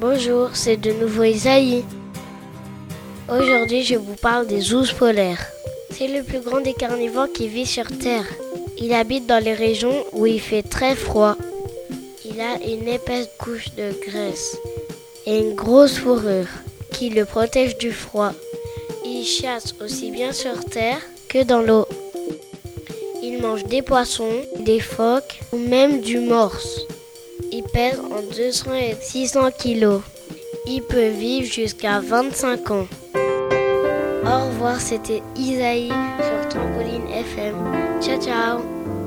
Bonjour, c'est de nouveau Isaïe. Aujourd'hui, je vous parle des ours polaires. C'est le plus grand des carnivores qui vit sur Terre. Il habite dans les régions où il fait très froid. Il a une épaisse couche de graisse et une grosse fourrure qui le protège du froid. Il chasse aussi bien sur terre que dans l'eau. Il mange des poissons, des phoques ou même du morse. Pèse entre 200 et 600 kilos. Il peut vivre jusqu'à 25 ans. Au revoir, c'était Isaïe sur Trampoline FM. Ciao ciao